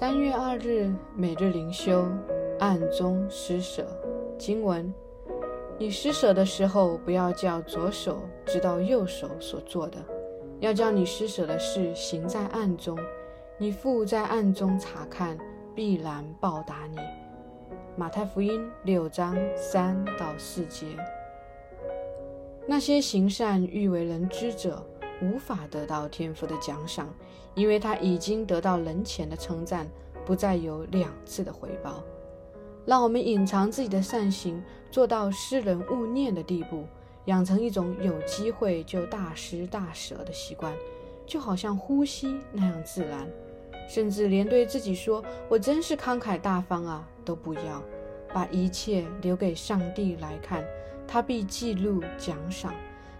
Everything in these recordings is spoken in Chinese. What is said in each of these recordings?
三月二日，每日灵修，暗中施舍。经文：你施舍的时候，不要叫左手知道右手所做的，要叫你施舍的事行在暗中。你父在暗中查看，必然报答你。马太福音六章三到四节。那些行善欲为人知者，无法得到天赋的奖赏。因为他已经得到人前的称赞，不再有两次的回报。让我们隐藏自己的善行，做到施人勿念的地步，养成一种有机会就大施大舍的习惯，就好像呼吸那样自然。甚至连对自己说“我真是慷慨大方啊”都不要，把一切留给上帝来看，他必记录奖赏。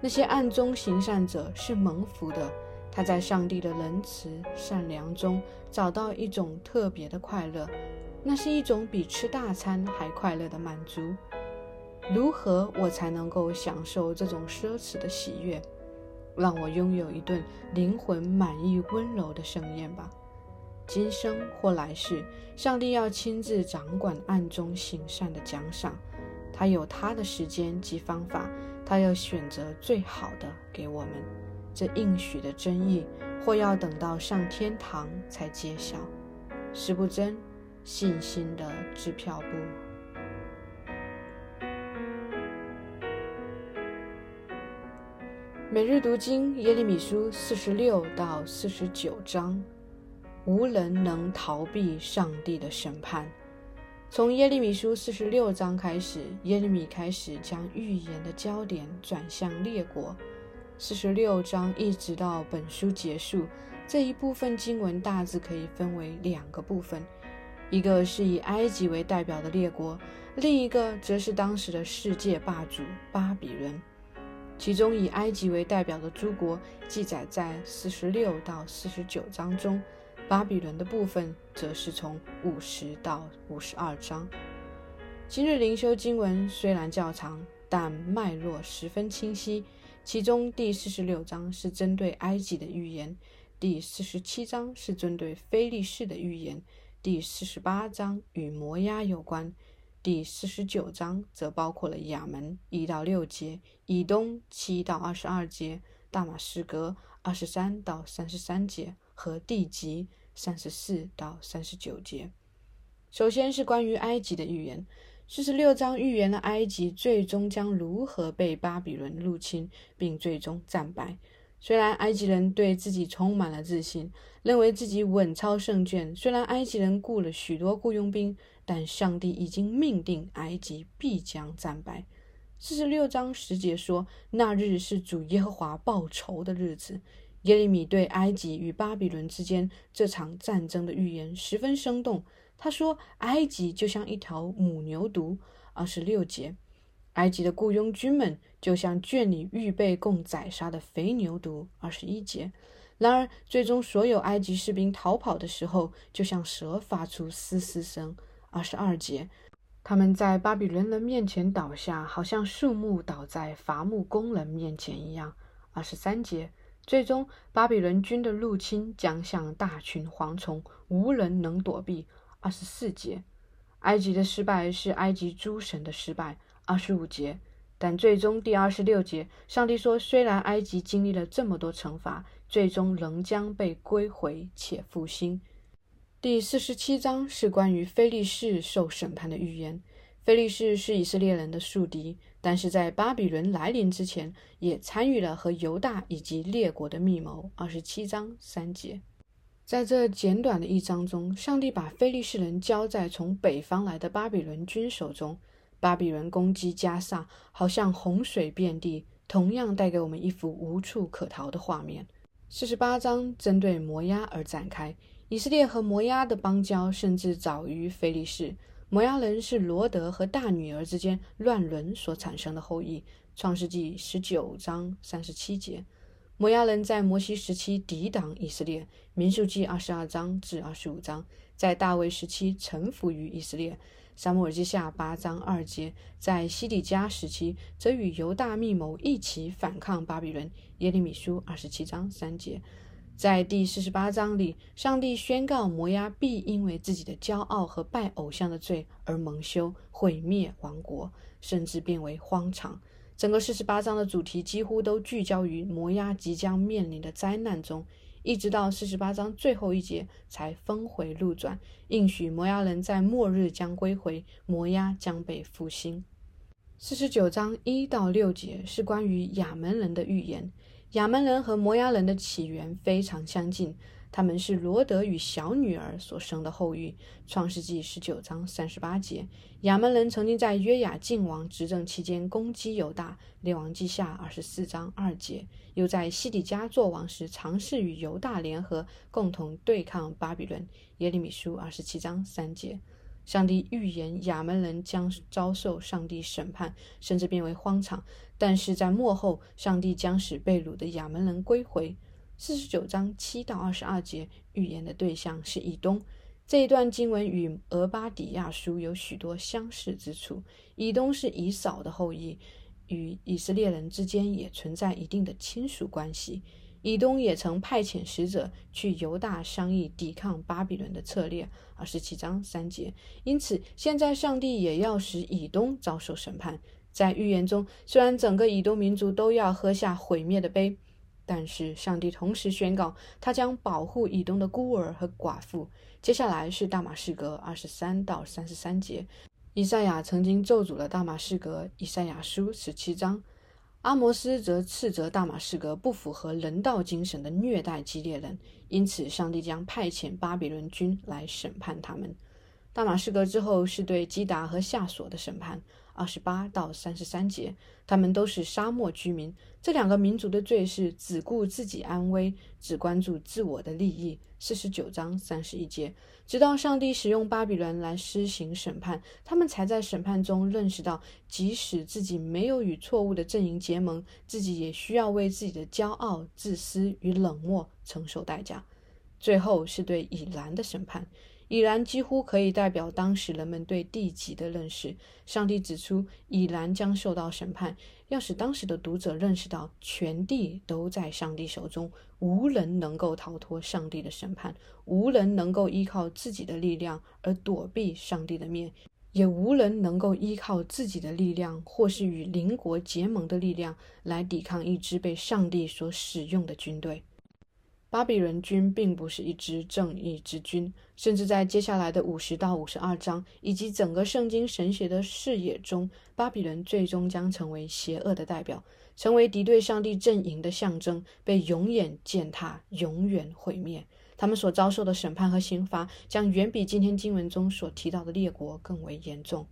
那些暗中行善者是蒙福的。他在上帝的仁慈、善良中找到一种特别的快乐，那是一种比吃大餐还快乐的满足。如何我才能够享受这种奢侈的喜悦？让我拥有一顿灵魂满意、温柔的盛宴吧。今生或来世，上帝要亲自掌管暗中行善的奖赏。他有他的时间及方法，他要选择最好的给我们。这应许的真意，或要等到上天堂才揭晓。实不真，信心的支票簿。每日读经耶利米书四十六到四十九章，无人能逃避上帝的审判。从耶利米书四十六章开始，耶利米开始将预言的焦点转向列国。四十六章一直到本书结束，这一部分经文大致可以分为两个部分：一个是以埃及为代表的列国，另一个则是当时的世界霸主巴比伦。其中以埃及为代表的诸国记载在四十六到四十九章中，巴比伦的部分则是从五十到五十二章。今日灵修经文虽然较长，但脉络十分清晰。其中第四十六章是针对埃及的预言，第四十七章是针对非利士的预言，第四十八章与摩押有关，第四十九章则包括了亚门一到六节，以东七到二十二节，大马士革二十三到三十三节和地级三十四到三十九节。首先是关于埃及的预言。四十六章预言了埃及最终将如何被巴比伦入侵，并最终战败。虽然埃及人对自己充满了自信，认为自己稳操胜券；虽然埃及人雇了许多雇佣兵，但上帝已经命定埃及必将战败。四十六章十节说：“那日是主耶和华报仇的日子。”耶利米对埃及与巴比伦之间这场战争的预言十分生动。他说：“埃及就像一条母牛犊。”二十六节，埃及的雇佣军们就像圈里预备供宰杀的肥牛犊。二十一节，然而最终所有埃及士兵逃跑的时候，就像蛇发出嘶嘶声。二十二节，他们在巴比伦人面前倒下，好像树木倒在伐木工人面前一样。二十三节，最终巴比伦军的入侵将像大群蝗虫，无人能躲避。二十四节，埃及的失败是埃及诸神的失败。二十五节，但最终第二十六节，上帝说，虽然埃及经历了这么多惩罚，最终仍将被归回且复兴。第四十七章是关于菲利士受审判的预言。菲利士是以色列人的宿敌，但是在巴比伦来临之前，也参与了和犹大以及列国的密谋。二十七章三节。在这简短的一章中，上帝把菲利士人交在从北方来的巴比伦军手中。巴比伦攻击加萨，好像洪水遍地，同样带给我们一幅无处可逃的画面。四十八章针对摩押而展开，以色列和摩押的邦交甚至早于菲利士。摩押人是罗德和大女儿之间乱伦所产生的后裔。创世纪十九章三十七节。摩押人在摩西时期抵挡以色列，民数记二十二章至二十五章；在大卫时期臣服于以色列，撒母耳记下八章二节；在西底家时期则与犹大密谋一起反抗巴比伦，耶利米书二十七章三节。在第四十八章里，上帝宣告摩押必因为自己的骄傲和拜偶像的罪而蒙羞、毁灭王国，甚至变为荒场。整个四十八章的主题几乎都聚焦于摩押即将面临的灾难中，一直到四十八章最后一节才峰回路转，应许摩押人在末日将归回，摩押将被复兴。四十九章一到六节是关于亚门人的预言。亚门人和摩押人的起源非常相近，他们是罗德与小女儿所生的后裔。创世纪十九章三十八节，亚门人曾经在约雅敬王执政期间攻击犹大。列王记下二十四章二节，又在西底家作王时尝试与犹大联合，共同对抗巴比伦。耶利米书二十七章三节。上帝预言亚门人将遭受上帝审判，甚至变为荒场。但是在末后，上帝将使被掳的亚门人归回。四十九章七到二十二节预言的对象是以东。这一段经文与俄巴底亚书有许多相似之处。以东是以扫的后裔，与以色列人之间也存在一定的亲属关系。以东也曾派遣使者去犹大商议抵抗巴比伦的策略，二十七章三节。因此，现在上帝也要使以东遭受审判。在预言中，虽然整个以东民族都要喝下毁灭的杯，但是上帝同时宣告，他将保护以东的孤儿和寡妇。接下来是大马士革，二十三到三十三节。以赛亚曾经咒诅了大马士革，以赛亚书十七章。阿摩斯则斥责大马士革不符合人道精神的虐待激烈人，因此上帝将派遣巴比伦军来审判他们。大马士革之后是对基达和夏索的审判。二十八到三十三节，他们都是沙漠居民。这两个民族的罪是只顾自己安危，只关注自我的利益。四十九章三十一节，直到上帝使用巴比伦来施行审判，他们才在审判中认识到，即使自己没有与错误的阵营结盟，自己也需要为自己的骄傲、自私与冷漠承受代价。最后是对以兰的审判。已然几乎可以代表当时人们对地级的认识。上帝指出，已然将受到审判，要使当时的读者认识到，全地都在上帝手中，无人能够逃脱上帝的审判，无人能够依靠自己的力量而躲避上帝的面，也无人能够依靠自己的力量或是与邻国结盟的力量来抵抗一支被上帝所使用的军队。巴比伦军并不是一支正义之军，甚至在接下来的五十到五十二章以及整个圣经神学的视野中，巴比伦最终将成为邪恶的代表，成为敌对上帝阵营的象征，被永远践踏，永远毁灭。他们所遭受的审判和刑罚将远比今天经文中所提到的列国更为严重。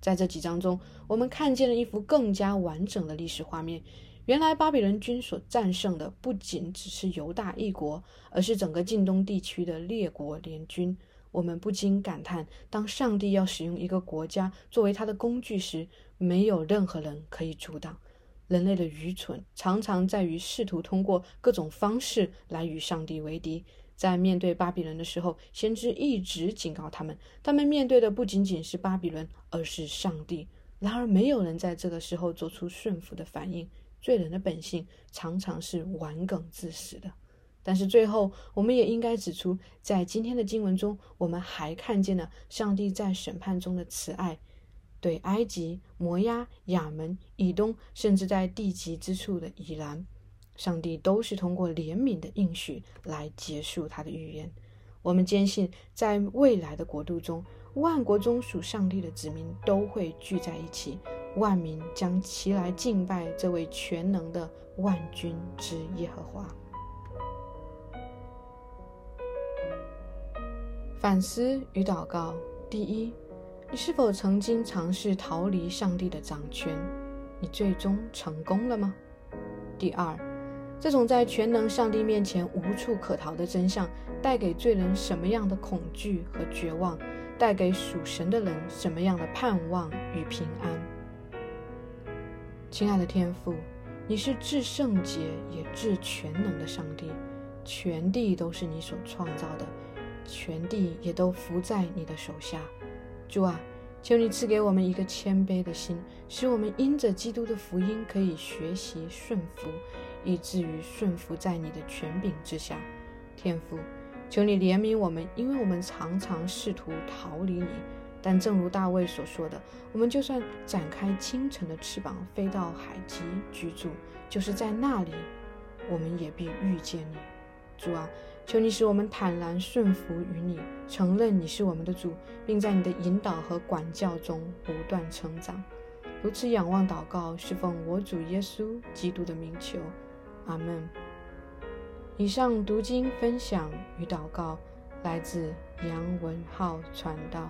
在这几章中，我们看见了一幅更加完整的历史画面。原来巴比伦军所战胜的不仅只是犹大一国，而是整个近东地区的列国联军。我们不禁感叹：当上帝要使用一个国家作为他的工具时，没有任何人可以阻挡。人类的愚蠢常常在于试图通过各种方式来与上帝为敌。在面对巴比伦的时候，先知一直警告他们：他们面对的不仅仅是巴比伦，而是上帝。然而，没有人在这个时候做出顺服的反应。罪人的本性常常是顽梗自私的，但是最后，我们也应该指出，在今天的经文中，我们还看见了上帝在审判中的慈爱，对埃及、摩押、亚门、以东，甚至在地极之处的以兰，上帝都是通过怜悯的应许来结束他的预言。我们坚信，在未来的国度中，万国中属上帝的子民都会聚在一起。万民将齐来敬拜这位全能的万军之耶和华。反思与祷告：第一，你是否曾经尝试逃离上帝的掌权？你最终成功了吗？第二，这种在全能上帝面前无处可逃的真相，带给罪人什么样的恐惧和绝望？带给属神的人什么样的盼望与平安？亲爱的天父，你是至圣洁也至全能的上帝，全地都是你所创造的，全地也都伏在你的手下。主啊，求你赐给我们一个谦卑的心，使我们因着基督的福音可以学习顺服，以至于顺服在你的权柄之下。天父，求你怜悯我们，因为我们常常试图逃离你。但正如大卫所说的，我们就算展开清晨的翅膀，飞到海极居住，就是在那里，我们也必遇见你。主啊，求你使我们坦然顺服于你，承认你是我们的主，并在你的引导和管教中不断成长。如此仰望祷告，是奉我主耶稣基督的名求。阿门。以上读经分享与祷告来自杨文浩传道。